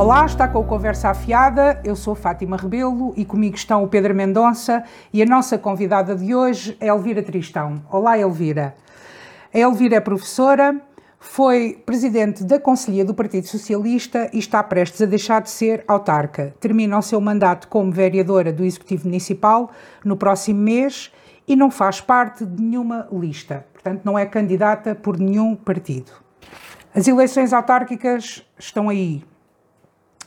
Olá, está com a Conversa Afiada. Eu sou Fátima Rebelo e comigo estão o Pedro Mendonça e a nossa convidada de hoje é Elvira Tristão. Olá, Elvira. A Elvira é professora, foi presidente da Conselhia do Partido Socialista e está prestes a deixar de ser autarca. Termina o seu mandato como vereadora do Executivo Municipal no próximo mês e não faz parte de nenhuma lista. Portanto, não é candidata por nenhum partido. As eleições autárquicas estão aí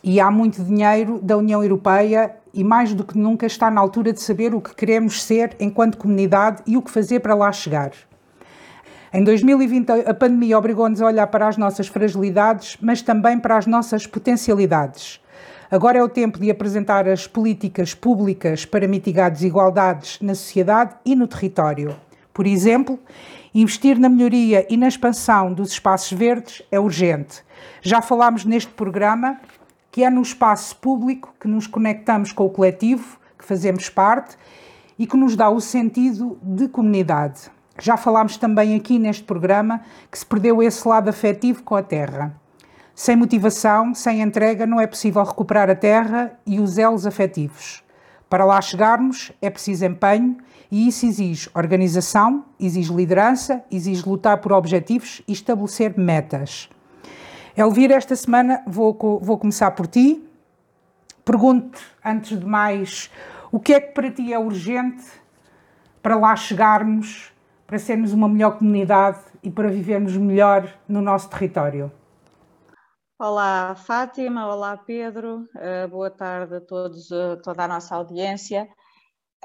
e há muito dinheiro da União Europeia e mais do que nunca está na altura de saber o que queremos ser enquanto comunidade e o que fazer para lá chegar. Em 2020, a pandemia obrigou-nos a olhar para as nossas fragilidades, mas também para as nossas potencialidades. Agora é o tempo de apresentar as políticas públicas para mitigar desigualdades na sociedade e no território. Por exemplo, investir na melhoria e na expansão dos espaços verdes é urgente. Já falámos neste programa que é no espaço público que nos conectamos com o coletivo, que fazemos parte e que nos dá o sentido de comunidade. Já falámos também aqui neste programa que se perdeu esse lado afetivo com a terra. Sem motivação, sem entrega, não é possível recuperar a terra e os elos afetivos. Para lá chegarmos, é preciso empenho e isso exige organização, exige liderança, exige lutar por objetivos e estabelecer metas. Elvira, esta semana vou, vou começar por ti. Pergunto, antes de mais, o que é que para ti é urgente para lá chegarmos, para sermos uma melhor comunidade e para vivermos melhor no nosso território? Olá, Fátima. Olá, Pedro. Uh, boa tarde a todos, uh, toda a nossa audiência.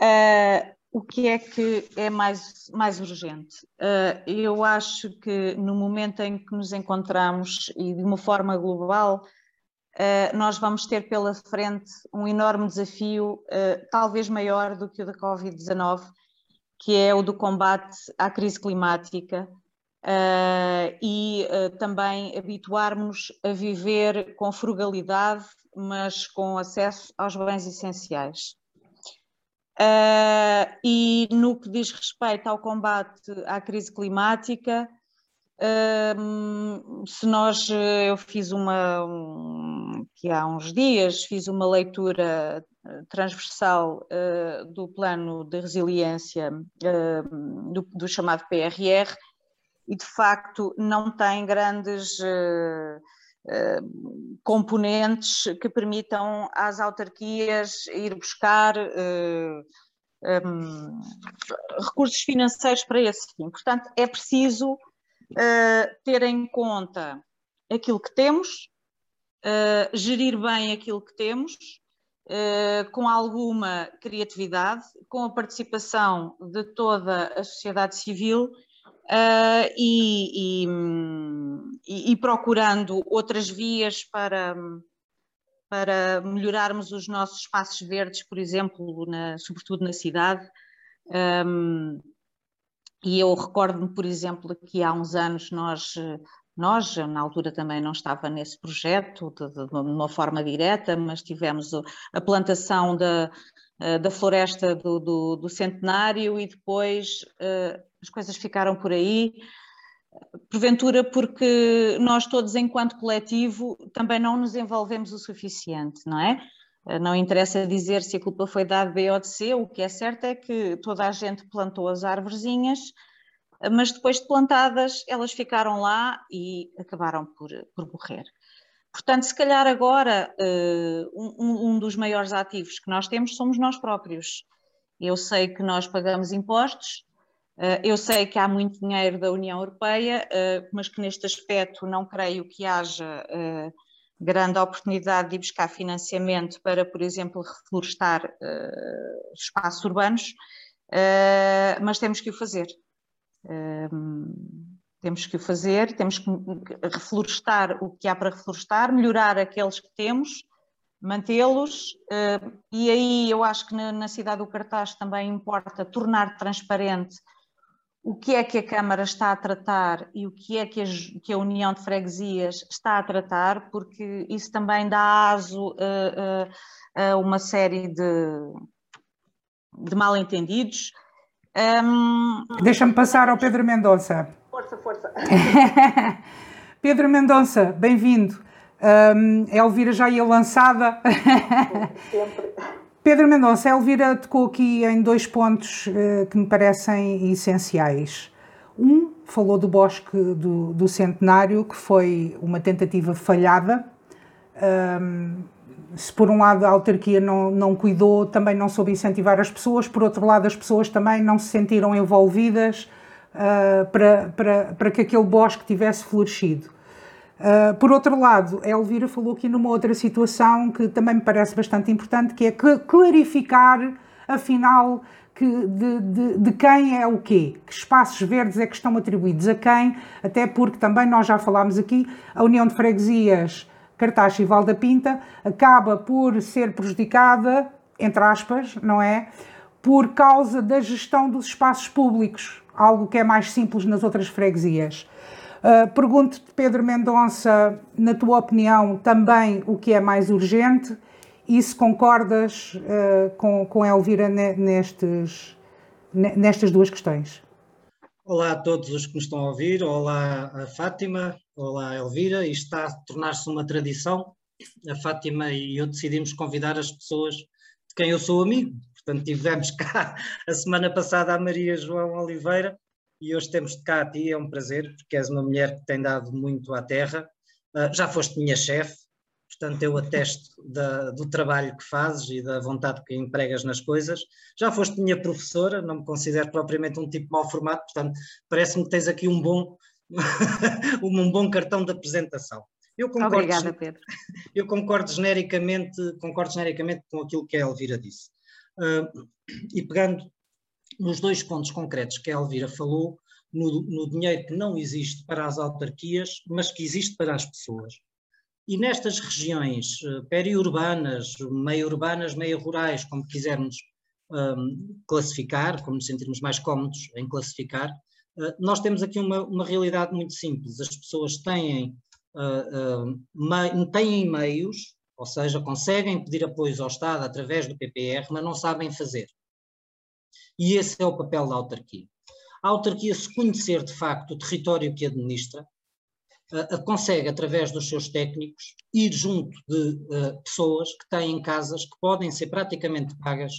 Uh, o que é que é mais, mais urgente? Uh, eu acho que no momento em que nos encontramos e de uma forma global, uh, nós vamos ter pela frente um enorme desafio, uh, talvez maior do que o da Covid-19, que é o do combate à crise climática. e também habituarmos a viver com frugalidade, mas com acesso aos bens essenciais. Uh, e no que diz respeito ao combate à crise climática, uh, se nós, eu fiz uma, um, que há uns dias, fiz uma leitura transversal uh, do plano de resiliência do, do, chamado PRR, e de facto não tem grandes componentes que permitam às autarquias ir buscar um, eh, recursos financeiros para esse fim. Portanto, é preciso uh, ter em conta aquilo que temos, uh, gerir bem aquilo que temos, uh, com alguma criatividade, com a participação de toda a sociedade civil uh, e, e, e, procurando outras vias para, para melhorarmos os nossos espaços verdes, por exemplo, na, sobretudo na cidade. Um, e eu recordo-me, por exemplo, que há uns anos nós, nós, na altura também não estava nesse projeto de, de, de uma forma direta, mas tivemos a plantação da, da floresta do, do, do centenário e depois uh, as coisas ficaram por aí, porventura porque nós todos, enquanto coletivo, também não nos envolvemos o suficiente, não é? Não interessa dizer se a culpa foi da B ou de C, o que é certo é que toda a gente plantou as árvorezinhas, mas depois de plantadas, elas ficaram lá e acabaram por, por morrer. Portanto, se calhar agora um, um dos maiores ativos que nós temos somos nós próprios. Eu sei que nós pagamos impostos, eh, eu sei que há muito dinheiro da União Europeia, eh, mas que neste aspecto não creio que haja eh, grande oportunidade de buscar financiamento para, por exemplo, reflorestar espaços urbanos, mas temos que o fazer. Temos que o fazer, temos que reflorestar o que há para reflorestar, melhorar aqueles que temos, mantê-los, e aí eu acho que na cidade do Cartaz também importa tornar transparente o que é que a Câmara está a tratar e o que é que a, que a União de Freguesias está a tratar, porque isso também dá aso a, a, a uma série de, de mal-entendidos. Um... Deixa-me passar ao Pedro Mendonça. Força, força. Pedro Mendonça, bem-vindo. Um, a Elvira já ia lançada. Sempre. Pedro Mendonça, a Elvira tocou aqui em dois pontos uh, que me parecem essenciais. Um, falou do Bosque do, do Centenário, que foi uma tentativa falhada. Um, se por um lado a autarquia não, não cuidou, também não soube incentivar as pessoas, por outro lado as pessoas também não se sentiram envolvidas uh, para, para, para que aquele bosque tivesse florescido. Uh, por outro lado, a Elvira falou aqui numa outra situação que também me parece bastante importante, que é clarificar, afinal, que de, de, de, quem é o quê, que espaços verdes é que estão atribuídos a quem, até porque também nós já falámos aqui, a União de Freguesias Cartaxa e Valda Pinta acaba por ser prejudicada, entre aspas, não é? Por causa da gestão dos espaços públicos, algo que é mais simples nas outras freguesias. Uh, Pergunto-te, Pedro Mendonça, na tua opinião, também o que é mais urgente e se concordas uh, com, com Elvira nestes, nestas duas questões. Olá a todos os que me estão a ouvir, olá a Fátima, olá a Elvira, isto está a tornar-se uma tradição. A Fátima e eu decidimos convidar as pessoas de quem eu sou amigo. Portanto, tivemos cá a semana passada a Maria João Oliveira, e hoje temos de cá a ti, é um prazer, porque és uma mulher que tem dado muito à terra. Uh, já foste minha chefe, portanto eu atesto da, do trabalho que fazes e da vontade que empregas nas coisas. Já foste minha professora, não me considero propriamente um tipo mal formado, portanto parece-me que tens aqui um bom, um bom cartão de apresentação. Eu concordo, Obrigada, Pedro. Eu concordo genericamente, concordo genericamente com aquilo que a Elvira disse. Uh, e pegando nos dois pontos concretos que a Elvira falou, no, no, dinheiro que não existe para as autarquias, mas que existe para as pessoas. E nestas regiões uh, periurbanas, meio urbanas, meio rurais, como quisermos um, classificar, como nos sentirmos mais cómodos em classificar, uh, nós temos aqui uma, uma, realidade muito simples. As pessoas têm, uh, me, têm meios, ou seja, conseguem pedir apoio ao Estado através do PPR, mas não sabem fazer. E esse é o papel da autarquia. A autarquia, se conhecer de facto o território que administra, uh, consegue, através dos seus técnicos, ir junto de uh, pessoas que têm casas que podem ser praticamente pagas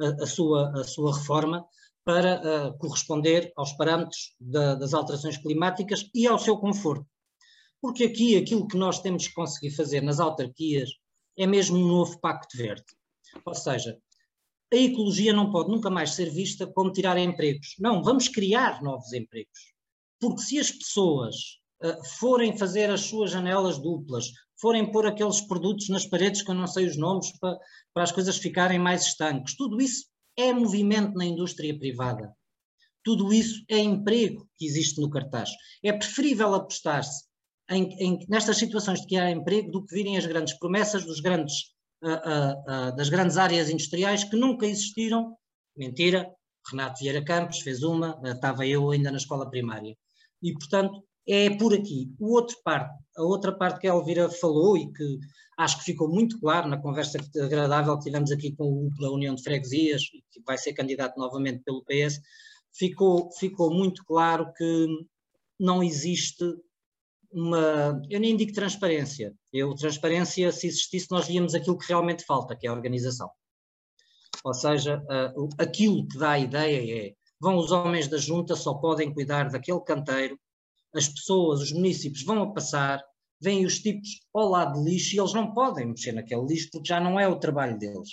a, sua, a sua reforma para corresponder aos parâmetros da, das alterações climáticas e ao seu conforto. Porque aqui aquilo que nós temos que conseguir fazer nas autarquias é mesmo um novo pacto verde. Ou seja, a ecologia não pode nunca mais ser vista como tirar empregos. Não, vamos criar novos empregos. Porque se as pessoas uh, forem fazer as suas janelas duplas, forem pôr aqueles produtos nas paredes que eu não sei os nomes para, para as coisas ficarem mais estanques, tudo isso é movimento na indústria privada. Tudo isso é emprego que existe no cartaz. É preferível apostar-se em, em, nestas situações de criar emprego do que virem as grandes promessas dos grandes das grandes áreas industriais que nunca existiram. Mentira, Renato Vieira Campos fez uma, estava eu ainda na escola primária. E, portanto, é por aqui. O outro parte, a outra parte que a Elvira falou e que acho que ficou muito claro na conversa agradável que tivemos aqui com o da União de Freguesias, que vai ser candidato novamente pelo PS, ficou, ficou muito claro que não existe uma. Eu nem digo transparência. Eu, transparência, se existisse, nós víamos aquilo que realmente falta, que é a organização. Ou seja, uh, aquilo que dá a ideia é: vão os homens da junta, só podem cuidar daquele canteiro, as pessoas, os municípios vão a passar, vêm os tipos ao lado de lixo e eles não podem mexer naquele lixo porque já não é o trabalho deles.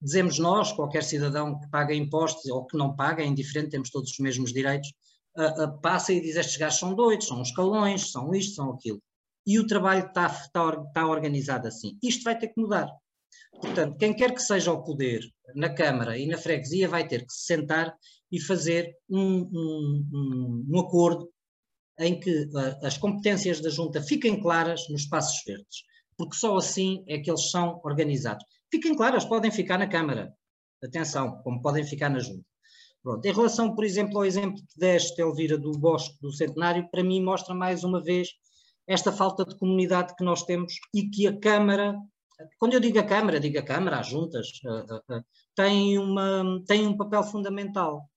Dizemos nós, qualquer cidadão que paga impostos ou que não paga, é indiferente, temos todos os mesmos direitos, uh, passa e diz estes gajos são doidos, são escalões, são isto, são aquilo. E o trabalho está, organizado assim. Isto vai ter que mudar. Portanto, quem quer que seja o poder na Câmara e na freguesia vai ter que se sentar e fazer um, um, um, acordo em que as competências da Junta fiquem claras nos espaços verdes, porque só assim é que eles são organizados. Fiquem claras, podem ficar na Câmara, atenção, como podem ficar na Junta. Pronto. Em relação, por exemplo, ao exemplo que deste, Elvira, do Bosque do Centenário, para mim mostra mais uma vez esta falta de comunidade que nós temos e que a Câmara, quando eu digo a Câmara, digo a Câmara, as juntas, uh, uh, uh, tem, uma, tem um papel fundamental.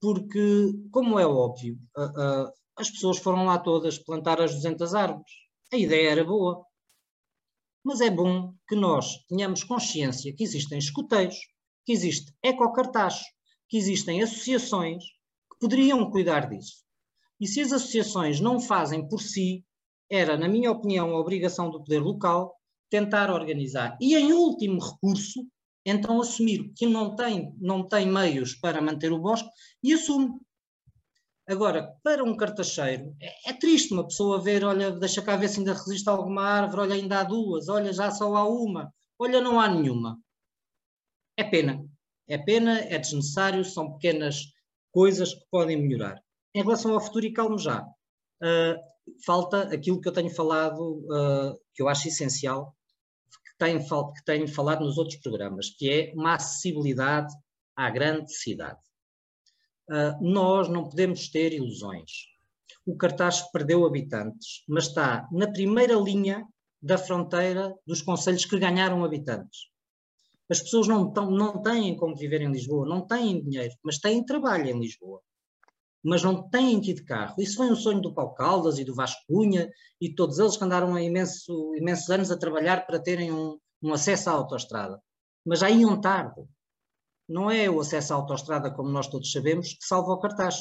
Porque, como é óbvio, as pessoas foram lá todas plantar as 200 árvores. A ideia era boa. mas é bom que nós tenhamos consciência que existem escuteiros, que existe ecocartaz, que existem associações que poderiam cuidar disso. E se as associações não fazem por si, era, na minha opinião, a obrigação do poder local tentar organizar. E, em último recurso, então assumir que não tem, não tem meios para manter o bosque e assume. Agora, para um cartacheiro, é, é, triste uma pessoa ver, olha, deixa cá ver se ainda resiste alguma árvore, olha, ainda há duas, olha, já só há uma, olha, não há nenhuma. É pena. É pena, é desnecessário, são pequenas coisas que podem melhorar. Em relação ao futuro, e calmo já, uh, falta aquilo que eu tenho falado, uh, que eu acho essencial, que tenho, que tenho falado nos outros programas, que é uma acessibilidade à grande cidade. Uh, nós não podemos ter ilusões. O cartaz perdeu habitantes, mas está na primeira linha da fronteira dos conselhos que ganharam habitantes. As pessoas não, tão, não têm como viver em Lisboa, não têm dinheiro, mas têm trabalho em Lisboa. Mas não têm que ir de carro. Isso foi um sonho do Paulo Caldas e do Vasco Cunha e todos eles que andaram há imenso, imensos anos a trabalhar para terem um, um acesso à autoestrada. Mas já iam tarde. Não é o acesso à autoestrada, como nós todos sabemos, que salva o cartaz.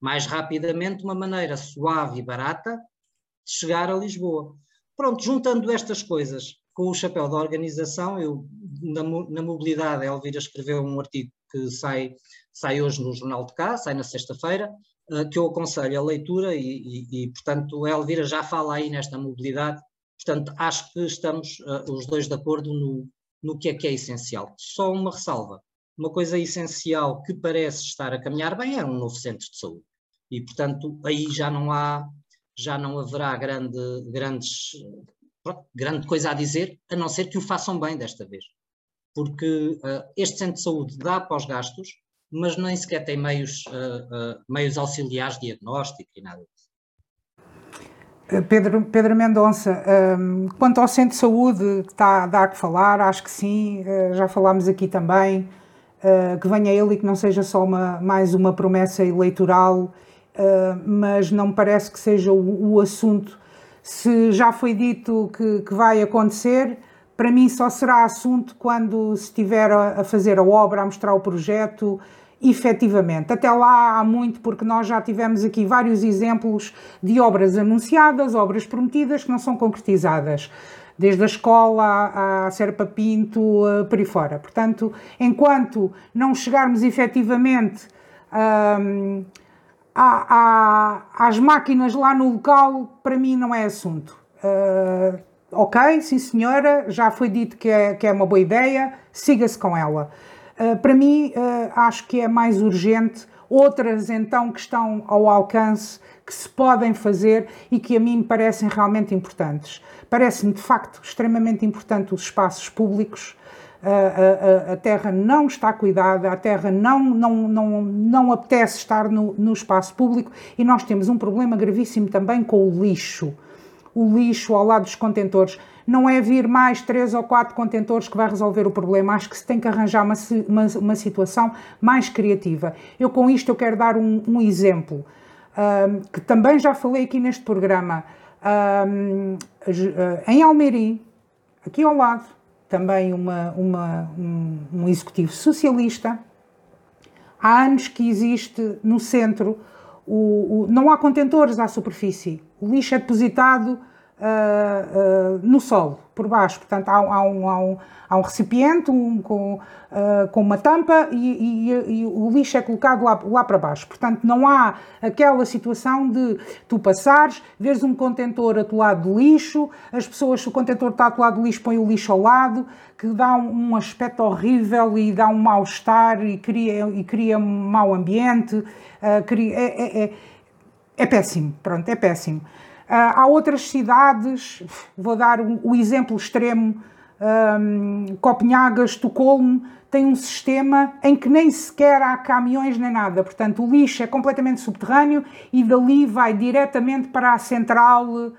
Mais rapidamente, uma maneira suave e barata de chegar a Lisboa. Pronto, juntando estas coisas com o chapéu da organização, eu na, na mobilidade, a Elvira escreveu um artigo que sai, sai hoje no Jornal de Cá, sai na sexta-feira, uh, que eu aconselho a leitura e, e, e, portanto, a Elvira já fala aí nesta mobilidade, portanto, acho que estamos uh, os dois de acordo no, no que é que é essencial. Só uma ressalva, uma coisa essencial que parece estar a caminhar bem é um novo centro de saúde. E, portanto, aí já não há, já não haverá grande, grandes grande coisa a dizer, a não ser que o façam bem desta vez. Porque uh, este centro de saúde dá para os gastos, mas nem sequer tem meios, uh, uh, meios auxiliares de diagnóstico e nada disso. Pedro, Pedro Mendonça, um, quanto ao centro de saúde, que está a dar que falar, acho que sim, já falámos aqui também, que venha ele e que não seja só uma, mais uma promessa eleitoral, mas não me parece que seja o, o assunto se já foi dito que, que, vai acontecer, para mim só será assunto quando se estiver a, fazer a obra, a mostrar o projeto, efetivamente. Até lá há muito, porque nós já tivemos aqui vários exemplos de obras anunciadas, obras prometidas que não são concretizadas. Desde a escola à, Serpa Pinto, por aí fora. Portanto, enquanto não chegarmos efetivamente hum, às máquinas lá no local, para mim não é assunto. Uh, ok, sim senhora, já foi dito que é, que é uma boa ideia, siga-se com ela. Uh, para mim, uh, acho que é mais urgente outras então que estão ao alcance, que se podem fazer e que a mim me parecem realmente importantes. Parece-me de facto extremamente importante os espaços públicos a, a, a, terra não está cuidada, a terra não, não, não, não apetece estar no, no espaço público e nós temos um problema gravíssimo também com o lixo. O lixo ao lado dos contentores. Não é vir mais três ou quatro contentores que vai resolver o problema. Acho que se tem que arranjar uma, uma, uma situação mais criativa. Eu com isto eu quero dar um, um exemplo que também já falei aqui neste programa. em Almeirim, aqui ao lado, também uma, uma, um, um executivo socialista. Há anos que existe no centro, o, o, não há contentores à superfície, o lixo é depositado uh, no solo, por baixo. Portanto, há, há, um, há, um, há um, recipiente um, com, uh, com uma tampa e, e, e, o lixo é colocado lá, lá para baixo. Portanto, não há aquela situação de tu passares, veres um contentor atolado de lixo, as pessoas, se o contentor está atolado de lixo, põem o lixo ao lado, que dá um, um aspecto horrível e dá um mal-estar e cria, e cria um mau ambiente. Cria, é, é, é, é péssimo, pronto, é péssimo. Ah, há outras cidades, vou dar o exemplo extremo, um, Copenhaga, Estocolmo, tem um sistema em que nem sequer há caminhões nem nada. Portanto, o lixo é completamente subterrâneo e dali vai diretamente para a central uh,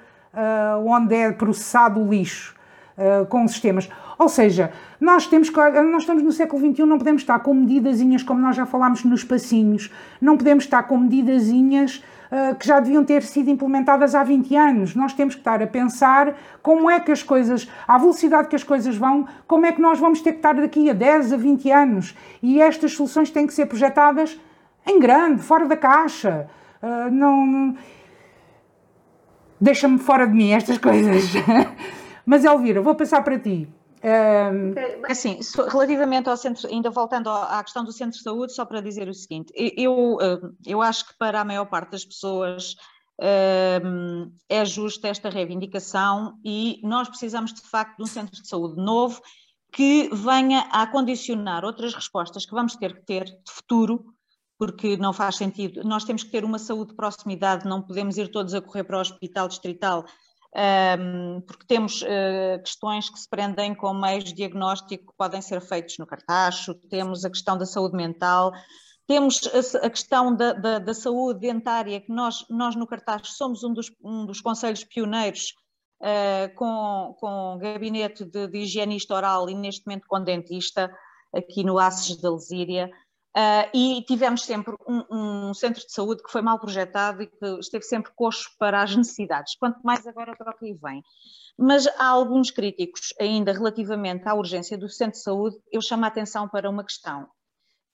onde é processado o lixo, uh, com sistemas. Ou seja, nós, temos, nós estamos no século XXI, não podemos estar com medidazinhas, como nós já falámos nos passinhos, não podemos estar com medidazinhas que já deviam ter sido implementadas há 20 anos. Nós temos que estar a pensar como é que as coisas, à velocidade que as coisas vão, como é que nós vamos ter que estar daqui a 10, a 20 anos. E estas soluções têm que ser projetadas em grande, fora da caixa. Uh, não. Deixa-me fora de mim estas coisas. Mas Elvira, vou passar para ti. Um... Assim, relativamente ao centro, ainda voltando à questão do centro de saúde, só para dizer o seguinte, eu, eu acho que para a maior parte das pessoas um, é justa esta reivindicação e nós precisamos de facto de um centro de saúde novo que venha a condicionar outras respostas que vamos ter que ter de futuro, porque não faz sentido. Nós temos que ter uma saúde de proximidade, não podemos ir todos a correr para o hospital distrital porque temos uh, questões que se prendem com meios de diagnóstico que podem ser feitos no cartacho, temos a questão da saúde mental, temos a, a questão da, da, da, saúde dentária, que nós, nós no cartacho somos um dos, um dos conselhos pioneiros uh, com, com gabinete de, de higienista oral e neste momento com dentista, aqui no Aces da Lesíria. Uh, e tivemos sempre um, um, centro de saúde que foi mal projetado e que esteve sempre coxo para as necessidades, quanto mais agora troca e vem. Mas há alguns críticos ainda relativamente à urgência do centro de saúde, eu chamo a atenção para uma questão.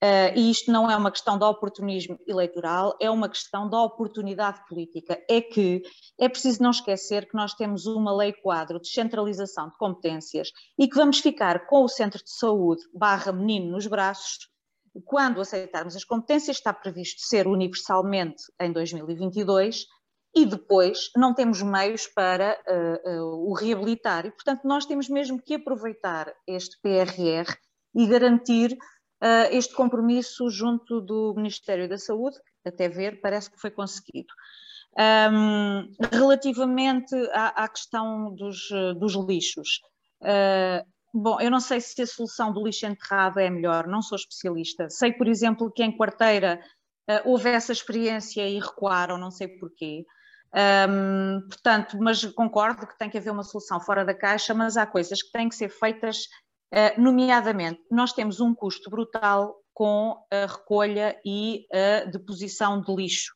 Uh, e isto não é uma questão de oportunismo eleitoral, é uma questão da oportunidade política. É que é preciso não esquecer que nós temos uma lei quadro de centralização de competências e que vamos ficar com o centro de saúde barra menino nos braços quando aceitarmos as competências, está previsto ser universalmente em 2022 e depois não temos meios para uh, uh, o reabilitar. E, portanto, nós temos mesmo que aproveitar este PRR e garantir uh, este compromisso junto do Ministério da Saúde, que até ver parece que foi conseguido. Um, relativamente à, à, questão dos, dos lixos, Bom, eu não sei se a solução do lixo enterrado é melhor, não sou especialista. Sei, por exemplo, que em quarteira uh, houve essa experiência e recuaram, não sei porquê. Um, portanto, mas concordo que tem que haver uma solução fora da caixa, mas há coisas que têm que ser feitas, uh, nomeadamente, nós temos um custo brutal com a recolha e a deposição de lixo.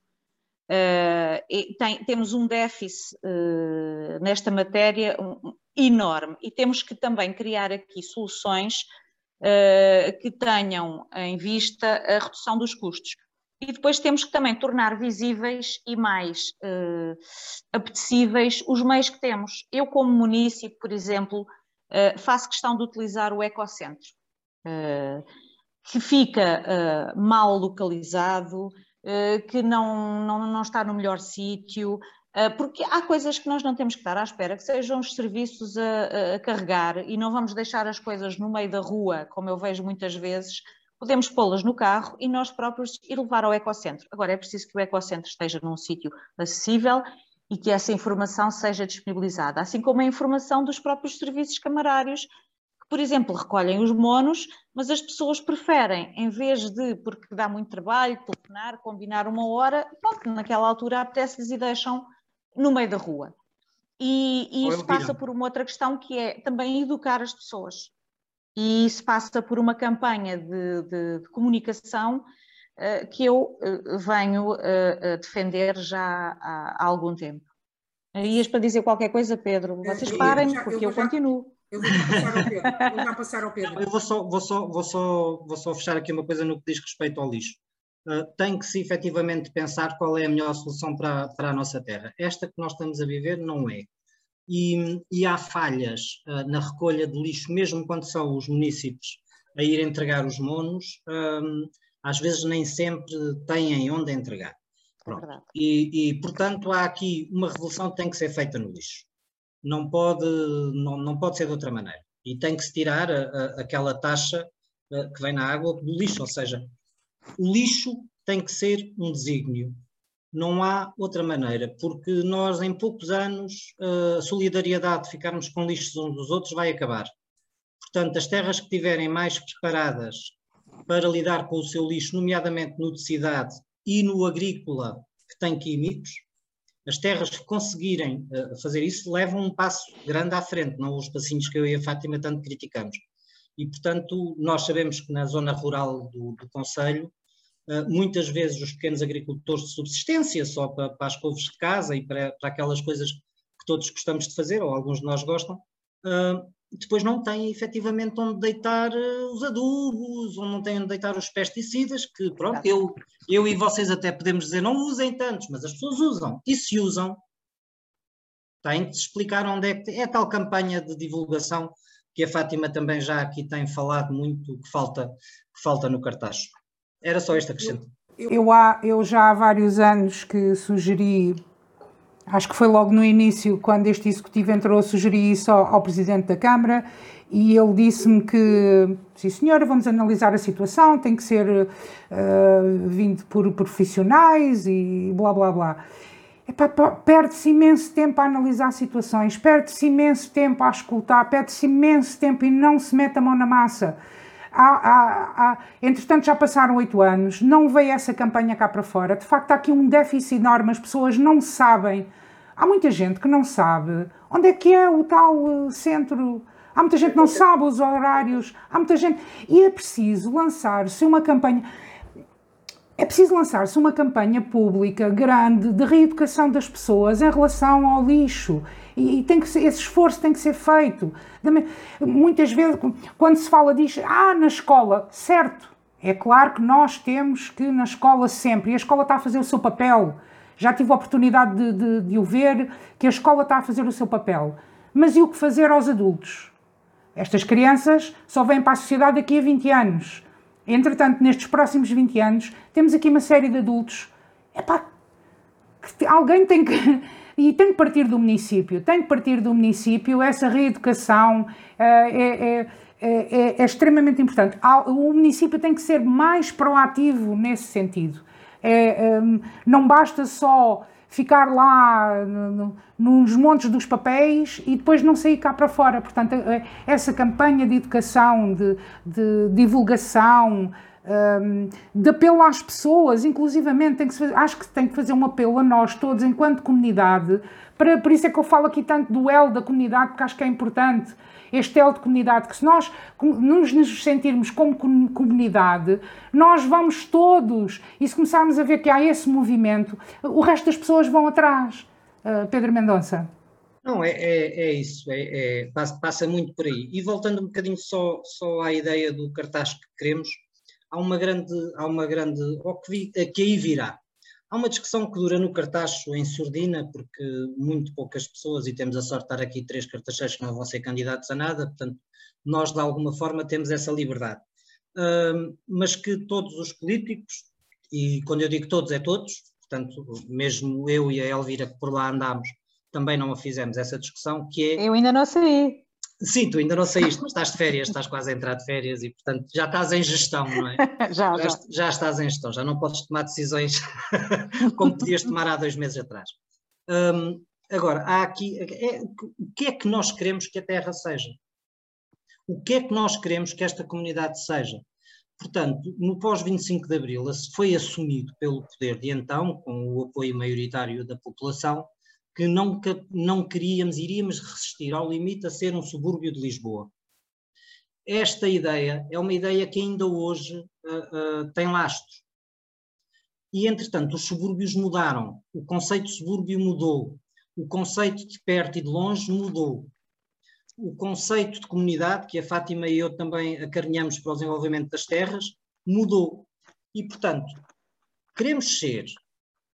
Uh, tem, temos um déficit uh, nesta matéria enorme e temos que também criar aqui soluções uh, que tenham em vista a redução dos custos. E depois temos que também tornar visíveis e mais apetecíveis os meios que temos. Eu, como município, por exemplo, faço questão de utilizar o ecocentro, que fica mal localizado, que não, não, não está no melhor sítio, eh, porque há coisas que nós não temos que estar à espera, que sejam os serviços a, a, carregar e não vamos deixar as coisas no meio da rua, como eu vejo muitas vezes, podemos pô-las no carro e nós próprios ir levar ao ecocentro. Agora é preciso que o ecocentro esteja num sítio acessível e que essa informação seja disponibilizada, assim como a informação dos próprios serviços camarários por exemplo, recolhem os monos, mas as pessoas preferem, em vez de, porque dá muito trabalho, telefonar, combinar uma hora, pronto, naquela altura apetece-lhes e deixam no meio da rua. E, e isso passa por uma outra questão que é também educar as pessoas. E isso passa por uma campanha de, de, de comunicação uh, que eu uh, venho uh, defender já há, há, algum tempo. Ias para dizer qualquer coisa, Pedro? Vocês parem, porque eu, eu continuo. Eu vou passar ao Pedro. Vou já passar ao Pedro. Eu vou só, vou, só, vou, só, vou só fechar aqui uma coisa no que diz respeito ao lixo. Uh, tem que se efetivamente pensar qual é a melhor solução para, para a nossa terra. Esta que nós estamos a viver não é. E, e há falhas uh, na recolha de lixo, mesmo quando são os municípios a ir entregar os monos, um, às vezes nem sempre têm onde entregar. É e, e, portanto, há aqui uma revolução que tem que ser feita no lixo não pode, não, não pode ser de outra maneira. E tem que se tirar a, a, aquela taxa a, que vem na água do lixo, ou seja, o lixo tem que ser um desígnio. Não há outra maneira, porque nós em poucos anos a solidariedade de ficarmos com lixos uns dos outros vai acabar. Portanto, as terras que estiverem mais preparadas para lidar com o seu lixo, nomeadamente no de cidade e no agrícola, que tem químicos, as terras que conseguirem uh, fazer isso levam um passo grande à frente, não os passinhos que eu e a Fátima tanto criticamos. E, portanto, nós sabemos que na zona rural do, do Conselho, uh, muitas vezes os pequenos agricultores de subsistência, só para, para as couves de casa e para, para, aquelas coisas que todos gostamos de fazer, ou alguns de nós gostam, uh, depois não têm efetivamente onde deitar os adubos, onde não têm onde deitar os pesticidas, que pronto, eu, eu e vocês até podemos dizer não usem tantos, mas as pessoas usam. E se usam, têm de explicar onde é que é tal campanha de divulgação que a Fátima também já aqui tem falado muito que falta, que falta no cartaz. Era só este acrescento. Eu, eu, há, eu já há vários anos que sugeri, acho que foi logo no início, quando este executivo entrou, sugeri isso ao, ao Presidente da Câmara e ele disse-me que, sim senhora, vamos analisar a situação, tem que ser uh, vindo por profissionais e blá blá blá perde-se imenso tempo a analisar situações, perde-se imenso tempo a escutar, perde-se imenso tempo e não se mete a mão na massa. Há, há, há, entretanto, já passaram oito anos, não veio essa campanha cá para fora. De facto, há aqui um déficit enorme, as pessoas não sabem. Há muita gente que não sabe onde é que é o tal eh, centro. Há muita gente que não sabe os horários. Há muita gente. E é preciso lançar-se uma campanha. É preciso lançar-se uma campanha pública grande de reeducação das pessoas em relação ao lixo. E, tem que ser, esse esforço tem que ser feito. Muitas vezes, quando se fala disso, ah, na escola, certo, é claro que nós temos que na escola sempre, e a escola está a fazer o seu papel. Já tive a oportunidade de, de, de o ver, que a escola está a fazer o seu papel. Mas e o que fazer aos adultos? Estas crianças só vêm para a sociedade daqui a 20 anos Entretanto, nestes próximos 20 anos, temos aqui uma série de adultos. Epá, alguém tem que. E tem que partir do município, tem que partir do município, essa reeducação uh, é, é, é, é, extremamente importante. O município tem que ser mais proativo nesse sentido. É, um, não basta só ficar lá no, nos montes dos papéis e depois não sair cá para fora. Portanto, é, essa campanha de educação, de, de divulgação, um, de apelo às pessoas, inclusivamente, tem que fazer, acho que tem que fazer um apelo a nós todos, enquanto comunidade. Para, por isso é que eu falo aqui tanto do L da comunidade, porque acho que é importante este elo de comunidade, que se nós nos sentirmos como comunidade, nós vamos todos, e se começarmos a ver que há esse movimento, o resto das pessoas vão atrás. Uh, Pedro Mendonça. Não, é, é, é isso, é, é, passa, passa, muito por aí. E voltando um bocadinho só, só à ideia do cartaz que queremos, há uma grande, há uma grande, que, vi, que aí virá. Há uma discussão que dura no cartacho em surdina, porque muito poucas pessoas, e temos a sorte de estar aqui três cartacheiros que não vão ser candidatos a nada, portanto, nós de alguma forma temos essa liberdade. Uh, mas que todos os políticos, e quando eu digo todos, é todos, portanto, mesmo eu e a Elvira que por lá andámos, também não a fizemos essa discussão, que é... Eu ainda não saí. Sim, tu ainda não saíste, mas estás de férias, estás quase a entrar de férias e, portanto, já estás em gestão, não é? já, já, já. Estás em gestão, já não podes tomar decisões como podias tomar há dois meses atrás. Um, agora, há aqui. É, o que é que nós queremos que a Terra seja? O que é que nós queremos que esta comunidade seja? Portanto, no pós-25 de Abril foi assumido pelo poder de então, com o apoio maioritário da população, que não, não queríamos, iríamos resistir ao limite a ser um subúrbio de Lisboa. Esta ideia é uma ideia que ainda hoje uh, uh, tem lastro. E, entretanto, os subúrbios mudaram, o conceito de subúrbio mudou, o conceito de perto e de longe mudou. O conceito de comunidade, que a Fátima e eu também acarinhamos para o desenvolvimento das terras, mudou. E, portanto, queremos ser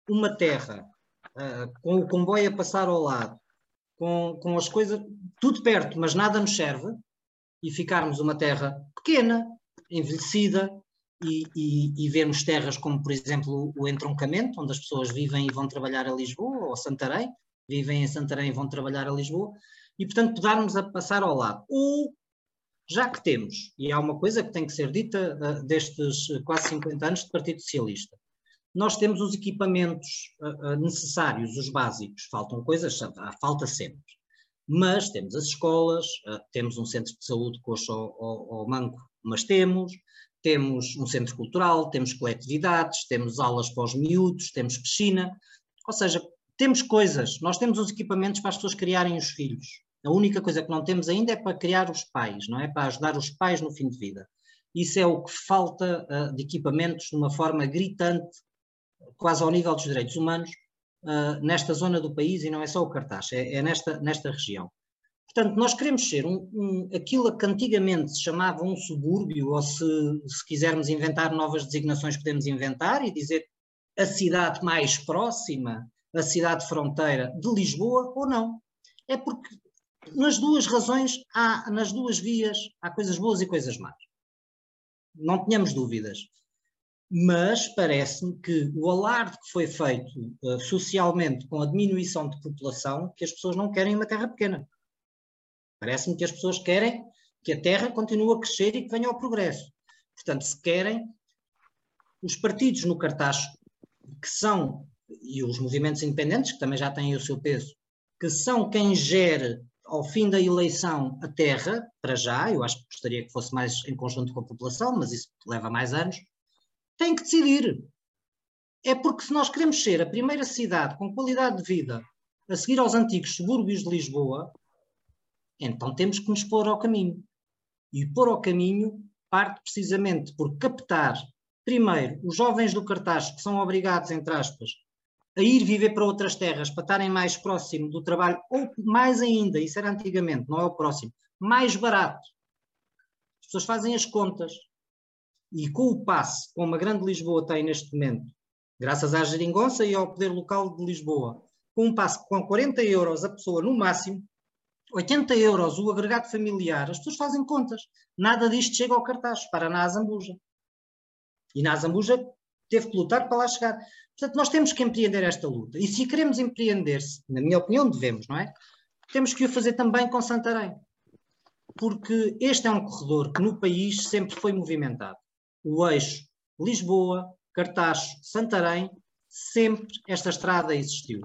uma terra uh, com o comboio a passar ao lado, com, com as coisas, tudo perto, mas nada nos serve, e ficarmos uma terra pequena, envelhecida, e, e, e, vermos terras como, por exemplo, o entroncamento, onde as pessoas vivem e vão trabalhar a Lisboa, ou Santarém, vivem em Santarém e vão trabalhar a Lisboa, e portanto podarmos a passar ao lado. Ou, já que temos, e há uma coisa que tem que ser dita uh, destes quase 50 anos de Partido Socialista, nós temos os equipamentos uh, necessários, os básicos, faltam coisas, falta sempre. Mas temos as escolas, uh, temos um centro de saúde coxo ou, manco, mas temos, temos um centro cultural, temos coletividades, temos aulas para os miúdos, temos piscina, ou seja, Temos coisas, nós temos os equipamentos para as pessoas criarem os filhos. A única coisa que não temos ainda é para criar os pais, não é? Para ajudar os pais no fim de vida. Isso é o que falta uh, de equipamentos de uma forma gritante, quase ao nível dos direitos humanos, uh, nesta zona do país e não é só o cartaz, é, é nesta, nesta região. Portanto, nós queremos ser um, um, aquilo que antigamente se chamava um subúrbio, ou se, se quisermos inventar novas designações, podemos inventar e dizer a cidade mais próxima, a cidade fronteira de Lisboa ou não. É porque nas duas razões, há, nas duas vias, há coisas boas e coisas más. Não tenhamos dúvidas. Mas parece-me que o alarde que foi feito uh, socialmente com a diminuição de população, que as pessoas não querem uma terra pequena. Parece-me que as pessoas querem que a terra continue a crescer e que venha ao progresso. Portanto, se querem, os partidos no cartaz que são, e os movimentos independentes, que também já têm o seu peso, que são quem gere ao fim da eleição a terra, para já, eu acho que gostaria que fosse mais em conjunto com a população, mas isso leva mais anos, tem que decidir. É porque se nós queremos ser a primeira cidade com qualidade de vida a seguir aos antigos subúrbios de Lisboa, então temos que nos pôr ao caminho. E pôr ao caminho parte precisamente por captar, primeiro, os jovens do cartaz que são obrigados, entre aspas, a ir viver para outras terras, para estarem mais próximo do trabalho, ou mais ainda, isso era antigamente, não é o próximo, mais barato. As pessoas fazem as contas. E com o passe, como a Grande Lisboa tem neste momento, graças à geringonça e ao poder local de Lisboa, com um passe com 40 euros a pessoa no máximo, 80 euros o agregado familiar, as pessoas fazem contas. Nada disto chega ao cartaz, para na Azambuja. E na Azambuja teve que lutar para lá chegar. Portanto, nós temos que empreender esta luta. E se queremos empreender-se, na minha opinião, devemos, não é? Temos que o fazer também com Santarém. Porque este é um corredor que no país sempre foi movimentado. O eixo Lisboa, Cartacho, Santarém, sempre esta estrada existiu.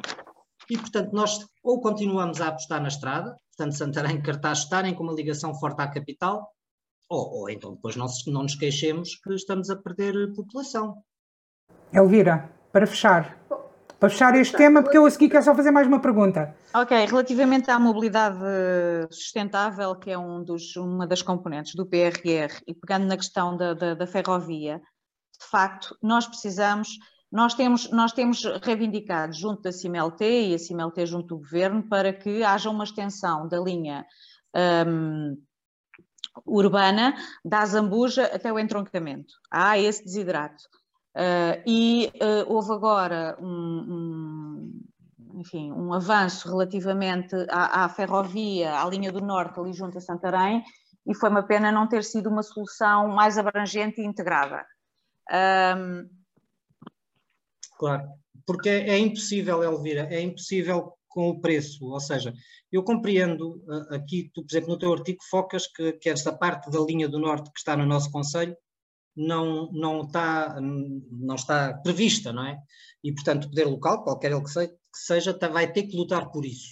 E, portanto, nós ou continuamos a apostar na estrada, portanto, Santarém e Cartaz estarem com uma ligação forte à capital, ou, ou então depois não, não nos queixemos que estamos a perder população. Elvira, para fechar, para fechar este tema, porque eu a seguir quero só fazer mais uma pergunta. Ok, relativamente à mobilidade sustentável, que é um dos, uma das componentes do PRR, e pegando na questão da, da, da ferrovia, de facto, nós precisamos nós temos, nós temos reivindicado junto da CIMLT e a CIMLT junto do Governo para que haja uma extensão da linha um, urbana da Zambuja até o entroncamento. Há esse desidrato. Uh, e uh, houve agora um, um, enfim, um avanço relativamente à, à, ferrovia, à linha do Norte, ali junto a Santarém, e foi uma pena não ter sido uma solução mais abrangente e integrada. Um, Claro, porque é, é impossível, Elvira, é impossível com o preço, ou seja, eu compreendo uh, aqui, tu, por exemplo, no teu artigo focas que, que esta parte da linha do norte que está no nosso Conselho não, não, está, não está prevista, não é? E, portanto, o poder local, qualquer ele que seja, que seja vai ter que lutar por isso.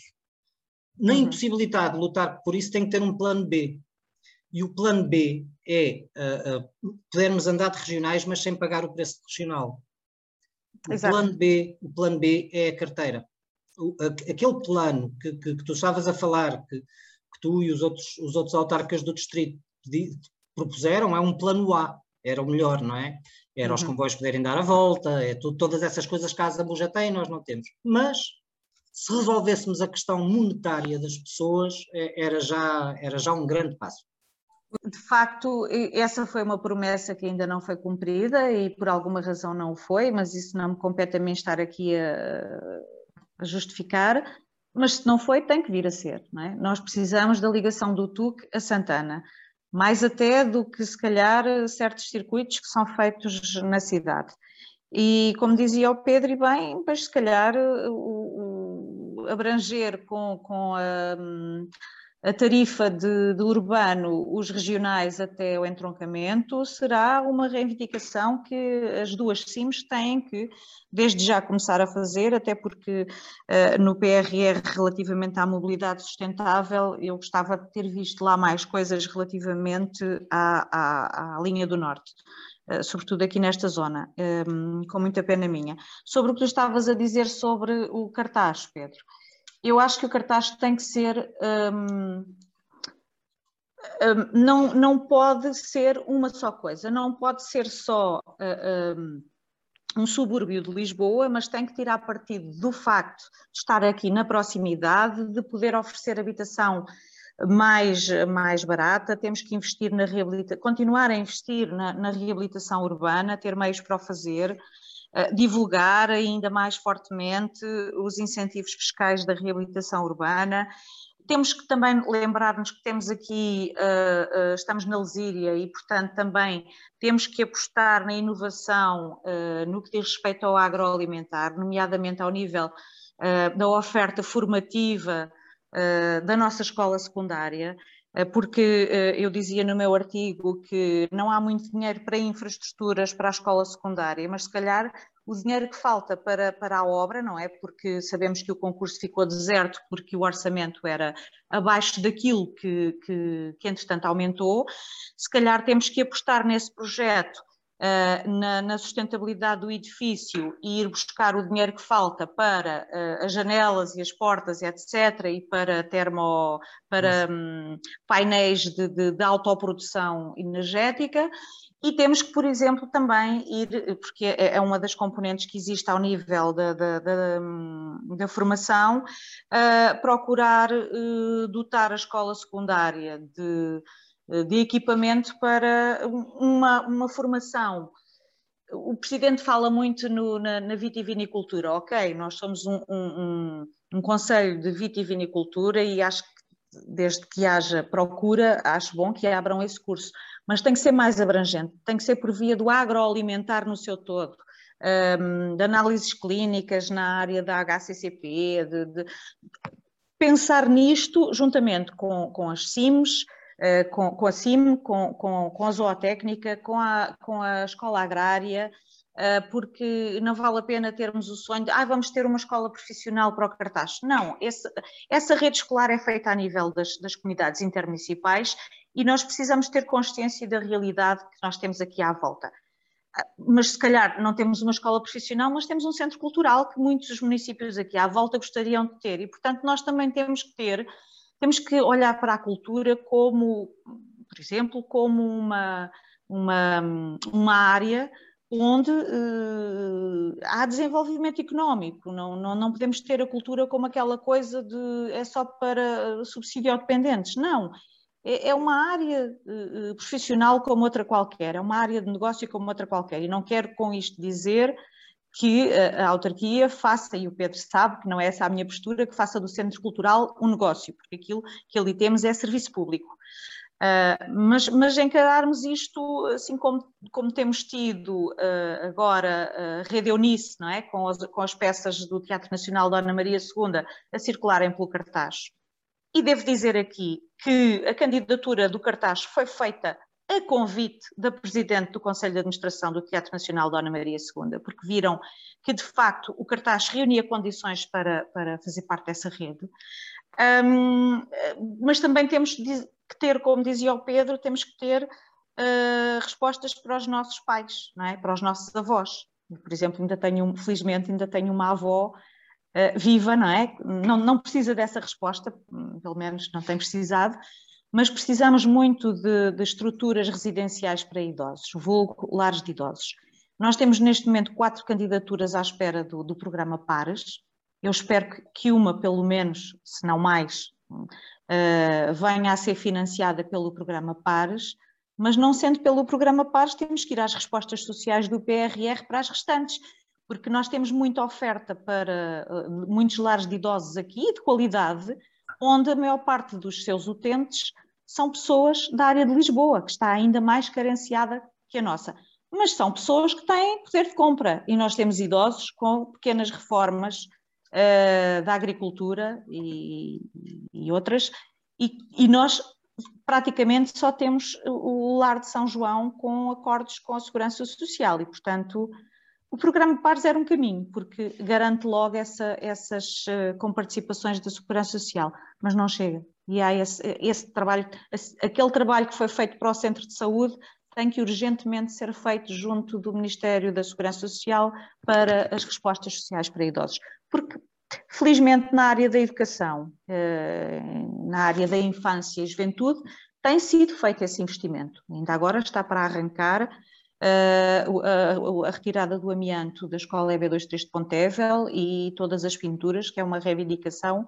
Na uhum. impossibilidade de lutar por isso, tem que ter um plano B. E o plano B é uh, uh, podermos andar de regionais, mas sem pagar o preço regional. O plano, B, o plano B é a carteira. O, aquele plano que, que, que, tu estavas a falar, que, que, tu e os outros, os outros autarcas do distrito propuseram, é um plano A, era o melhor, não é? Era uhum. os comboios poderem dar a volta, é tu, todas essas coisas que a já tem, nós não temos. Mas se resolvêssemos a questão monetária das pessoas, é, era já, era já um grande passo. De facto, essa foi uma promessa que ainda não foi cumprida e por alguma razão não foi, mas isso não me compete a mim estar aqui a, a justificar. Mas se não foi, tem que vir a ser. É? Nós precisamos da ligação do TUC a Santana, mais até do que se calhar certos circuitos que são feitos na cidade. E como dizia o Pedro, e bem, mas se calhar o, o abranger com, com a a tarifa de, de, urbano, os regionais até o entroncamento, será uma reivindicação que as duas CIMs têm que, desde já, começar a fazer, até porque uh, no PRR, relativamente à mobilidade sustentável, eu gostava de ter visto lá mais coisas relativamente à, à, à linha do Norte. Uh, sobretudo aqui nesta zona, um, com muita pena minha. Sobre o que tu estavas a dizer sobre o cartaz, Pedro eu acho que o cartaz tem que ser. Um, um, não, não pode ser uma só coisa, não pode ser só uh, um, um subúrbio de Lisboa, mas tem que tirar partido do facto de estar aqui na proximidade, de poder oferecer habitação mais, mais barata, temos que investir na reabilitação, continuar a investir na, na reabilitação urbana, ter meios para o fazer, divulgar ainda mais fortemente os incentivos fiscais da reabilitação urbana. Temos que também lembrar-nos que temos aqui, uh, uh, estamos na Lesíria e, portanto, também temos que apostar na inovação uh, no que diz respeito ao agroalimentar, nomeadamente ao nível da oferta formativa da nossa escola secundária porque eu dizia no meu artigo que não há muito dinheiro para infraestruturas para a escola secundária, mas se calhar o dinheiro que falta para, para a obra, não é? Porque sabemos que o concurso ficou deserto porque o orçamento era abaixo daquilo que, que, que entretanto aumentou. Se calhar temos que apostar nesse projeto na, na, sustentabilidade do edifício e ir buscar o dinheiro que falta para uh, as janelas e as portas, etc., e para termo, para um, painéis de, de, de, autoprodução energética, e temos que, por exemplo, também ir, porque é, é uma das componentes que existe ao nível da, da, da, da formação, uh, procurar uh, dotar a escola secundária de, de equipamento para uma, uma formação. O Presidente fala muito no, na, na, vitivinicultura, ok, nós somos um, um, um, um Conselho de Vitivinicultura e acho que desde que haja procura, acho bom que abram esse curso mas tem que ser mais abrangente, tem que ser por via do agroalimentar no seu todo, um, de análises clínicas na área da HCCP, de, de pensar nisto juntamente com, com as CIMs, uh, com, com, a CIM, com, com, com a zootécnica, com a, com a escola agrária, uh, porque não vale a pena termos o sonho de ah, vamos ter uma escola profissional para o cartaz. Não, esse, essa rede escolar é feita a nível das, das comunidades intermunicipais e nós precisamos ter consciência da realidade que nós temos aqui à volta. Ah, mas se calhar não temos uma escola profissional, mas temos um centro cultural que muitos dos municípios aqui à volta gostariam de ter e, portanto, nós também temos que ter, temos que olhar para a cultura como, por exemplo, como uma, uma, uma área onde uh, há desenvolvimento económico, não, não, não podemos ter a cultura como aquela coisa de é só para subsídio dependentes, não, é, é uma área uh, profissional como outra qualquer, é uma área de negócio como outra qualquer. E não quero com isto dizer que a autarquia faça, e o Pedro sabe que não é essa a minha postura, que faça do centro cultural um negócio, porque aquilo que ali temos é serviço público. Uh, mas, mas encararmos isto assim como, como temos tido uh, agora uh, Rede Eunice, não é? Com as, com as peças do Teatro Nacional Dona Maria II a circularem pelo cartaz. E devo dizer aqui que a candidatura do cartaz foi feita a convite da Presidente do Conselho de Administração do Teatro Nacional Dona Maria II, porque viram que, de facto, o cartaz reunia condições para, para fazer parte dessa rede. Um, mas também temos que ter, como dizia o Pedro, temos que ter uh, respostas para os nossos pais, é? para os nossos avós. Por exemplo, ainda tenho, felizmente, ainda tenho uma avó uh, viva, não é? Não, não precisa dessa resposta, pelo menos não tem precisado, mas precisamos muito de, de estruturas residenciais para idosos, vulgo lares de idosos. Nós temos neste momento quatro candidaturas à espera do, do programa Pares. Eu espero que uma, pelo menos, se não mais, uh, venha a ser financiada pelo programa Pares, mas não sendo pelo programa Pares, temos que ir às respostas sociais do PRR para as restantes porque nós temos muita oferta para uh, muitos lares de idosos aqui, de qualidade, onde a maior parte dos seus utentes são pessoas da área de Lisboa, que está ainda mais carenciada que a nossa. Mas são pessoas que têm poder de compra e nós temos idosos com pequenas reformas uh, da agricultura e, e outras e, e nós praticamente só temos o lar de São João com acordos com a Segurança Social e, portanto, o programa de pares era um caminho, porque garante logo essa, essas uh, com participações da Segurança Social, mas não chega. E há esse, esse trabalho, aquele trabalho que foi feito para o Centro de Saúde tem que urgentemente ser feito junto do Ministério da Segurança Social para as respostas sociais para idosos. Porque, felizmente, na área da educação, eh, na área da infância e juventude, tem sido feito esse investimento. Ainda agora está para arrancar eh, a, retirada do amianto da Escola EB23 de Pontevel e todas as pinturas, que é uma reivindicação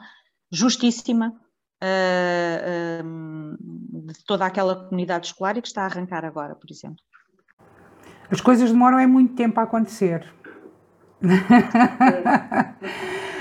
justíssima uh, de toda aquela comunidade escolar e que está a arrancar agora, por exemplo. As coisas demoram é muito tempo a acontecer.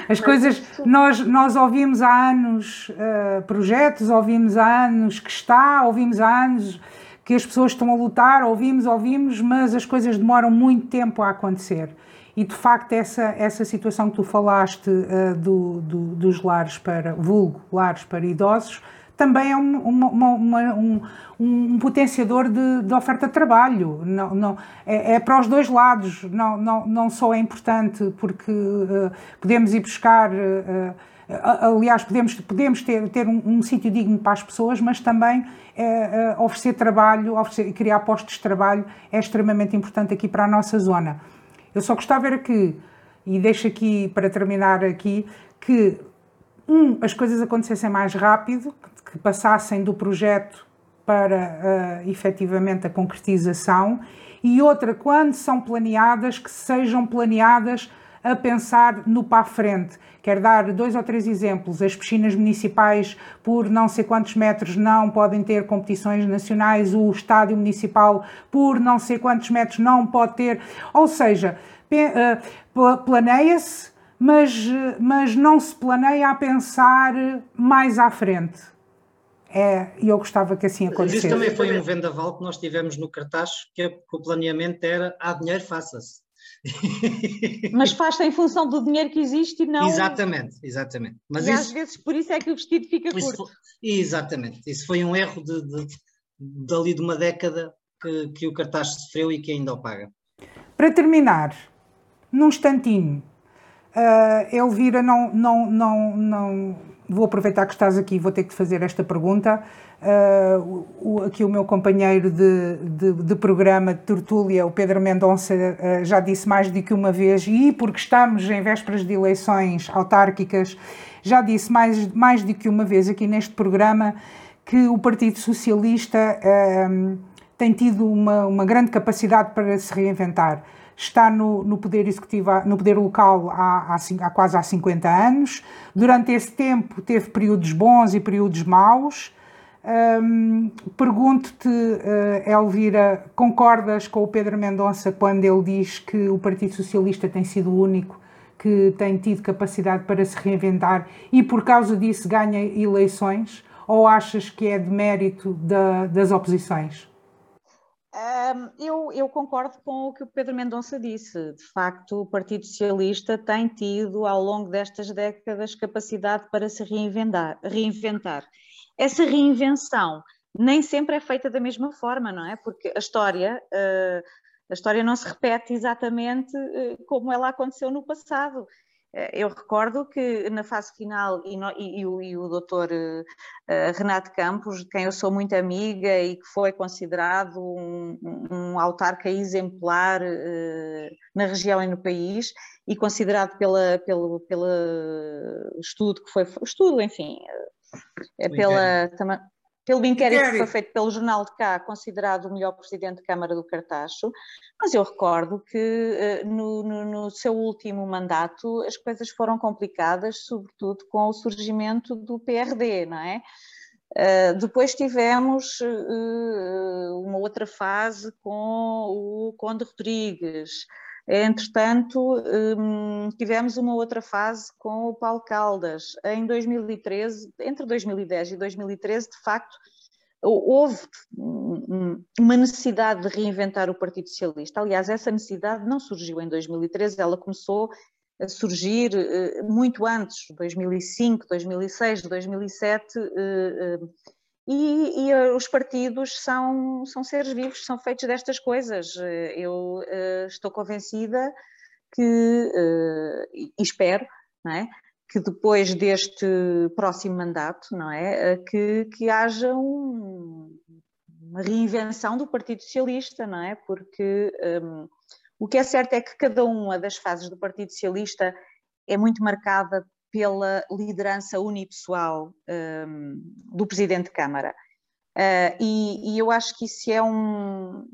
As coisas, nós, nós ouvimos há anos uh, projetos, ouvimos há anos que está, ouvimos há anos que as pessoas estão a lutar, ouvimos, ouvimos, mas as coisas demoram muito tempo a acontecer. E de facto, essa, essa situação que tu falaste uh, do, do, dos lares para, vulgo, lares para idosos, também é um, uma, uma, um, um, potenciador de, de, oferta de trabalho. Não, não, é, é, para os dois lados, não, não, não só é importante porque uh, podemos ir buscar. Uh, aliás, podemos, podemos ter, ter um, um sítio digno para as pessoas, mas também oferecer trabalho, oferecer, criar postos de trabalho é extremamente importante aqui para a nossa zona. Eu só gostava era que, e deixo aqui para terminar aqui, que um, as coisas acontecessem mais rápido, que passassem do projeto para uh, efetivamente a concretização, e outra, quando são planeadas, que sejam planeadas a pensar no para a frente. Quero dar dois ou três exemplos. As piscinas municipais, por não sei quantos metros, não podem ter competições nacionais. O estádio municipal, por não sei quantos metros, não pode ter. Ou seja, eh, planeia-se, mas, mas não se planeia a pensar mais à frente. É, e eu gostava que assim acontecesse. Isso também foi um vendaval que nós tivemos no cartaz, que, que o planeamento era há dinheiro, faça-se. Mas faz-se em função do dinheiro que existe e não. Exatamente, exatamente. Mas e isso... às vezes por isso é que o vestido fica curto. Foi... Exatamente, isso foi um erro de, de, dali de uma década que, que o cartaz sofreu e que ainda o paga. Para terminar, num instantinho, uh, Elvira, não, não, não, não. Vou aproveitar que estás aqui, vou ter que te fazer esta pergunta. Uh, o, aqui o meu companheiro de, de, de, programa de Tertúlia, o Pedro Mendonça, uh, já disse mais do que uma vez, e porque estamos em vésperas de eleições autárquicas, já disse mais, mais do que uma vez aqui neste programa que o Partido Socialista uh, tem tido uma, uma grande capacidade para se reinventar. Está no, no poder executivo, no poder local há, há, há quase há 50 anos. Durante esse tempo teve períodos bons e períodos maus um, Pergunto-te, uh, Elvira, concordas com o Pedro Mendonça quando ele diz que o Partido Socialista tem sido o único que tem tido capacidade para se reinventar e por causa disso ganha eleições? Ou achas que é de mérito da, das oposições? Um, eu, eu, concordo com o que o Pedro Mendonça disse. De facto, o Partido Socialista tem tido, ao longo destas décadas, capacidade para se reinventar. reinventar essa reinvenção nem sempre é feita da mesma forma, não é? Porque a história, uh, a história não se repete exatamente uh, como ela aconteceu no passado. Uh, eu recordo que na fase final, e, no, e, e, o, e o doutor Renato Campos, de quem eu sou muito amiga e que foi considerado um, um autarca exemplar na região e no país, e considerado pela, pelo, pelo estudo que foi, estudo, enfim, é pela, pelo inquérito que foi feito pelo Jornal de Cá, considerado o melhor presidente de Câmara do Cartacho, mas eu recordo que eh, no, no, no, seu último mandato as coisas foram complicadas, sobretudo com o surgimento do PRD, não é? Uh, depois tivemos uh, uma outra fase com o Conde Rodrigues, Entretanto, hum, tivemos uma outra fase com o Paulo Caldas. Em 2013, entre 2010 e 2013, de facto, houve uma necessidade de reinventar o Partido Socialista. Aliás, essa necessidade não surgiu em 2013, ela começou a surgir muito antes, 2005, 2006, 2007, e, e, os partidos são, são seres vivos, são feitos destas coisas. Eu estou convencida que, e espero, não é? que depois deste próximo mandato, não é, que, que haja um, uma reinvenção do Partido Socialista, não é, porque um, o que é certo é que cada uma das fases do Partido Socialista é muito marcada pela liderança unipessoal um, do Presidente de Câmara. Uh, e, e, eu acho que isso é um,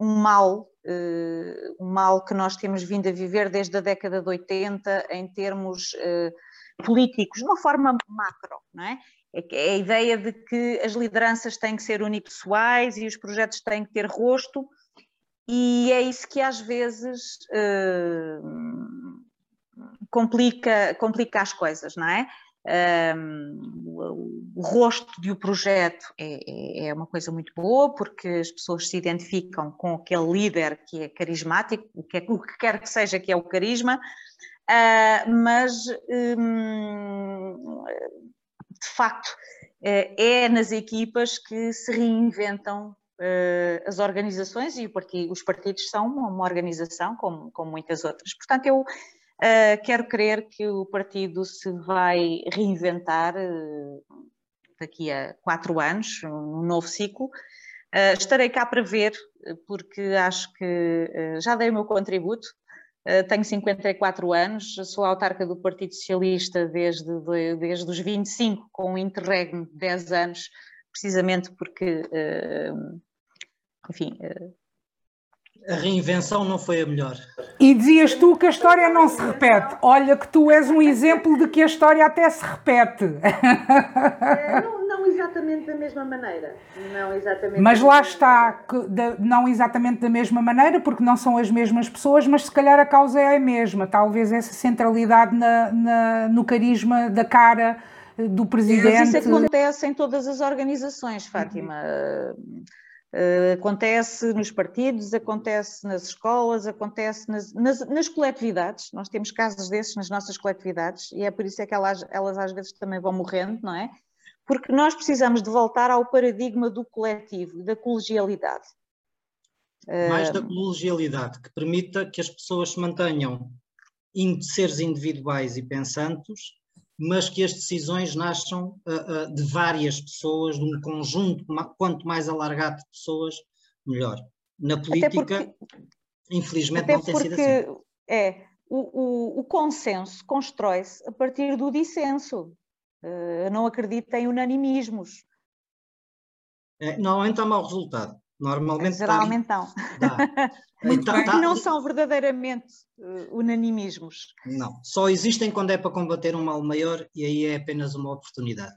um mal, uh, um mal que nós temos vindo a viver desde a década de 80 em termos uh, políticos, de uma forma macro, não é? É a ideia de que as lideranças têm que ser unipessoais e os projetos têm que ter rosto, e é isso que às vezes uh, complica, complica as coisas, não é? Um, o rosto de um projeto é, é, uma coisa muito boa porque as pessoas se identificam com aquele líder que é carismático, o que, é, o que quer que seja que é o carisma, uh, mas um, de facto é nas equipas que se reinventam uh, as organizações e partido, os partidos são uma organização como, como muitas outras. Portanto, eu uh, quero crer que o partido se vai reinventar uh, daqui a quatro anos, num novo ciclo. estarei cá para ver, porque acho que já dei o meu contributo. tenho 54 anos, sou autarca do Partido Socialista desde, desde os 25, com um interregno de 10 anos, precisamente porque enfim. Eh, a reinvenção não foi a melhor. E dizias tu que a história não se repete. Olha que tu és um exemplo de que a história até se repete. É, não, não, exatamente da mesma maneira. Não exatamente mas lá está, não exatamente da mesma maneira, porque não são as mesmas pessoas, mas se calhar a causa é a mesma. Talvez essa centralidade na, na no carisma da cara do presidente. Mas isso acontece em todas as organizações, Fátima. Uhum Uh, acontece nos partidos, acontece nas escolas, acontece nas, nas, nas, coletividades. Nós temos casos desses nas nossas coletividades e é por isso é que elas, elas às vezes também vão morrendo, não é? Porque nós precisamos de voltar ao paradigma do coletivo, da colegialidade. Mais da colegialidade, que permita que as pessoas se mantenham seres individuais e pensantes, mas que as decisões nasçam uh, uh, de várias pessoas, de um conjunto, quanto mais alargado de pessoas, melhor. Na política, porque, infelizmente, não tem sido assim. É, o, o, o consenso constrói-se a partir do dissenso. Uh, não acredito em unanimismos. É, normalmente há mau resultado. Normalmente Geralmente não. Muito tá, tá, não são verdadeiramente uh, unanimismos. Não, só existem quando é para combater um mal maior e aí é apenas uma oportunidade.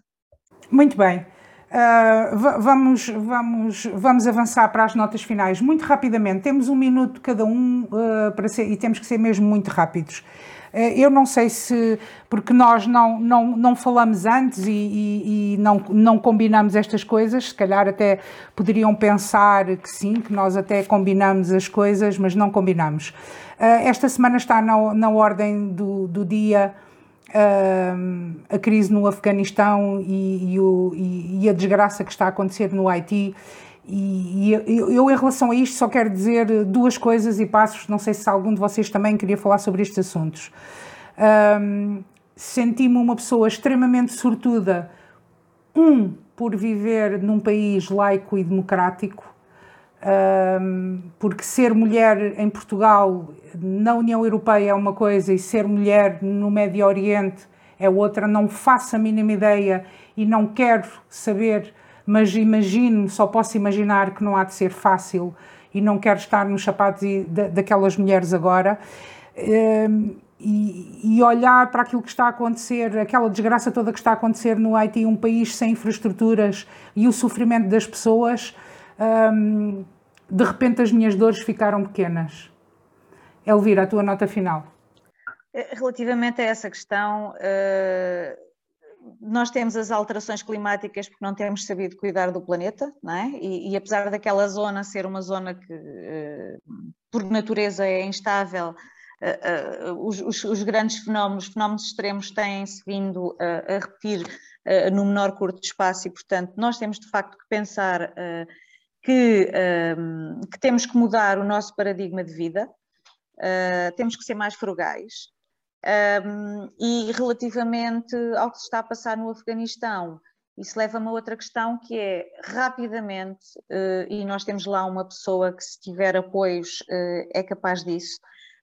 Muito bem. Uh, vamos, vamos, vamos avançar para as notas finais muito rapidamente. Temos um minuto cada um uh, para ser, e temos que ser mesmo muito rápidos. Eh, eu não sei se, porque nós não, não, não falamos antes e, e, e, não, não combinamos estas coisas, se calhar até poderiam pensar que sim, que nós até combinamos as coisas, mas não combinamos. Eh, esta semana está na, na ordem do, do dia eh, a crise no Afeganistão e, e, o, e, a desgraça que está a acontecer no Haiti e, eu, eu, em relação a isto, só quero dizer duas coisas e passos. Não sei se algum de vocês também queria falar sobre estes assuntos. Um, Senti-me uma pessoa extremamente sortuda, um, por viver num país laico e democrático, um, porque ser mulher em Portugal, na União Europeia, é uma coisa e ser mulher no Médio Oriente é outra. Não faço a mínima ideia e não quero saber mas imagino, só posso imaginar que não há de ser fácil e não quero estar nos sapatos daquelas mulheres agora. Ehm, e, e, olhar para aquilo que está a acontecer, aquela desgraça toda que está a acontecer no Haiti, um país sem infraestruturas e o sofrimento das pessoas, ehm, de repente as minhas dores ficaram pequenas. Elvira, a tua nota final. Relativamente a essa questão, uh nós temos as alterações climáticas porque não temos sabido cuidar do planeta, não é? E, e apesar daquela zona ser uma zona que, eh, por natureza, é instável, uh, uh, os, os, os, grandes fenómenos, fenómenos extremos têm-se vindo a repetir uh, no menor curto espaço e, portanto, nós temos de facto que pensar que, um, que, temos que mudar o nosso paradigma de vida, temos que ser mais frugais. Um, e relativamente ao que se está a passar no Afeganistão, isso leva-me a outra questão que é rapidamente, e nós temos lá uma pessoa que, se tiver apoios, é capaz disso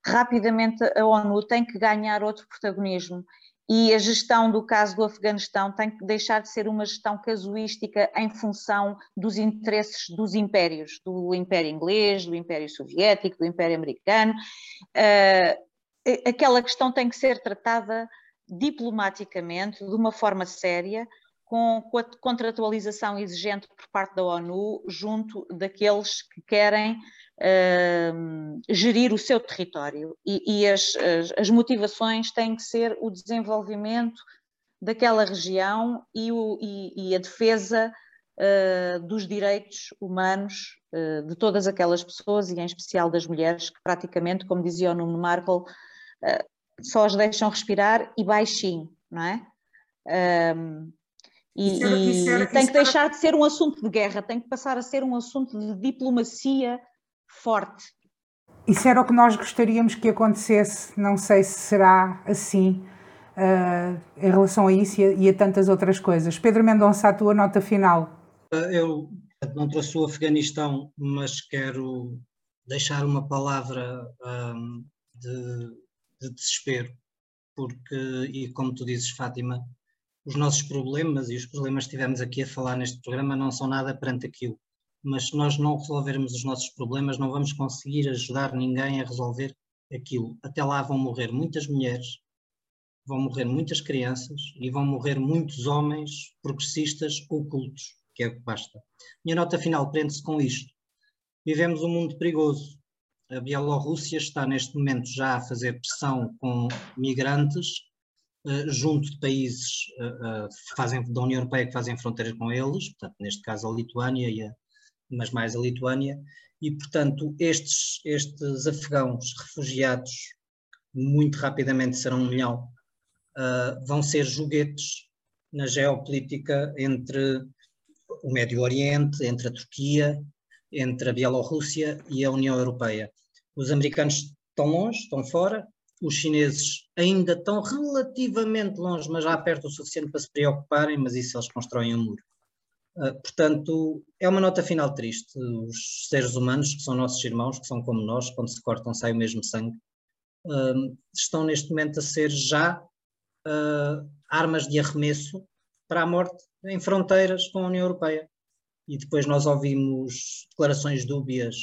rapidamente a ONU tem que ganhar outro protagonismo e a gestão do caso do Afeganistão tem que deixar de ser uma gestão casuística em função dos interesses dos impérios, do Império Inglês, do Império Soviético, do Império Americano. Uh, aquela questão tem que ser tratada diplomaticamente, de uma forma séria, com, com a contratualização exigente por parte da ONU, junto daqueles que querem uh, gerir o seu território. E, e as, as, as, motivações têm que ser o desenvolvimento daquela região e, o, e, e a defesa uh, dos direitos humanos uh, de todas aquelas pessoas e em especial das mulheres que praticamente, como dizia o Nuno Markle, só as deixam respirar e baixinho, não é? Um, e, e, e, tem que deixar de ser um assunto de guerra, tem que passar a ser um assunto de diplomacia forte. Isso era o que nós gostaríamos que acontecesse, não sei se será assim uh, em relação a isso e a, e a, tantas outras coisas. Pedro Mendonça, a tua nota final. Eu não trouxe o Afeganistão, mas quero deixar uma palavra um, de, de desespero, porque, e como tu dizes, Fátima, os nossos problemas e os problemas que tivemos aqui a falar neste programa não são nada perante aquilo mas se nós não resolvermos os nossos problemas, não vamos conseguir ajudar ninguém a resolver aquilo. Até lá vão morrer muitas mulheres, vão morrer muitas crianças e vão morrer muitos homens progressistas ocultos, que é o que basta. Minha nota final prende-se com isto. Vivemos um mundo perigoso. A Bielorrússia está neste momento já a fazer pressão com migrantes uh, junto de países uh, uh, fazem, da União Europeia que fazem fronteiras com eles, portanto, neste caso a Lituânia a, mas mais a Lituânia, e portanto estes, estes afegãos refugiados, muito rapidamente serão um milhão, vão ser joguetes na geopolítica entre o Médio Oriente, entre a Turquia, entre a Bielorrússia e a União Europeia. Os americanos estão longe, estão fora, os chineses ainda estão relativamente longe, mas já perto o suficiente para se preocuparem, mas isso eles constroem um muro. Ah, portanto, é uma nota final triste. Os seres humanos, que são nossos irmãos, que são como nós, quando se cortam sai o mesmo sangue, uh, estão neste momento a ser já uh, armas de arremesso para a morte em fronteiras com a União Europeia. E depois nós ouvimos declarações dúbias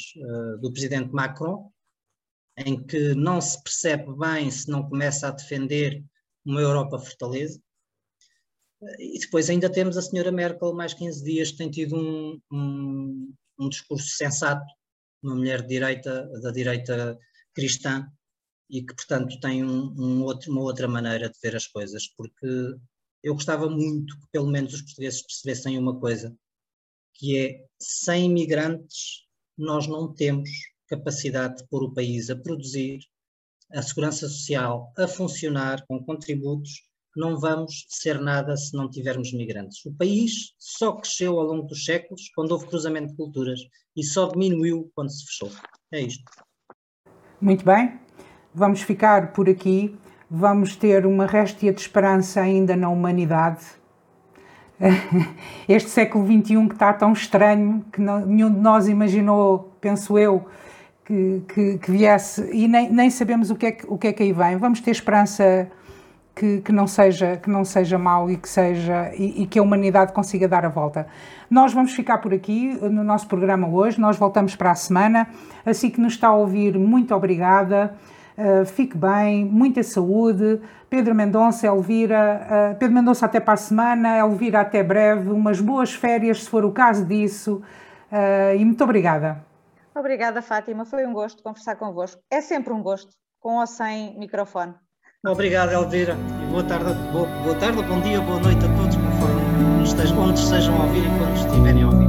do presidente Macron, em que não se percebe bem se não começa a defender uma Europa fortaleza, e depois ainda temos a senhora Merkel, mais 15 dias, que tem tido um, um, um discurso sensato, uma mulher de direita, da direita cristã, e que, portanto, tem um, um outro, uma outra maneira de ver as coisas, porque eu gostava muito que, pelo menos, os portugueses percebessem uma coisa, que é, sem imigrantes, nós não temos capacidade de pôr o país a produzir, a segurança social a funcionar com contributos não vamos ser nada se não tivermos migrantes. O país só cresceu ao longo dos séculos quando houve cruzamento de culturas e só diminuiu quando se fechou. É isto. Muito bem, vamos ficar por aqui. Vamos ter uma réstia de esperança ainda na humanidade. Este século XXI que está tão estranho que nenhum de nós imaginou, penso eu, que, que, que viesse e nem, nem sabemos o que, é, o que é que aí vem. Vamos ter esperança que, que, não seja que não seja mau e que seja e, e, que a humanidade consiga dar a volta. Nós vamos ficar por aqui no nosso programa hoje. Nós voltamos para a semana. Assim que nos está a ouvir, muito obrigada. Uh, fique bem, muita saúde. Pedro Mendonça, Elvira, uh, Pedro Mendonça até para a semana, Elvira até breve, umas boas férias se for o caso disso. Uh, e muito obrigada. Obrigada, Fátima. Foi um gosto conversar convosco. É sempre um gosto, com ou sem microfone. Obrigado, Elvira, e boa tarde, boa, boa tarde, bom dia, boa noite a todos, conforme onde estejam a ouvir e quando estiverem a ouvir.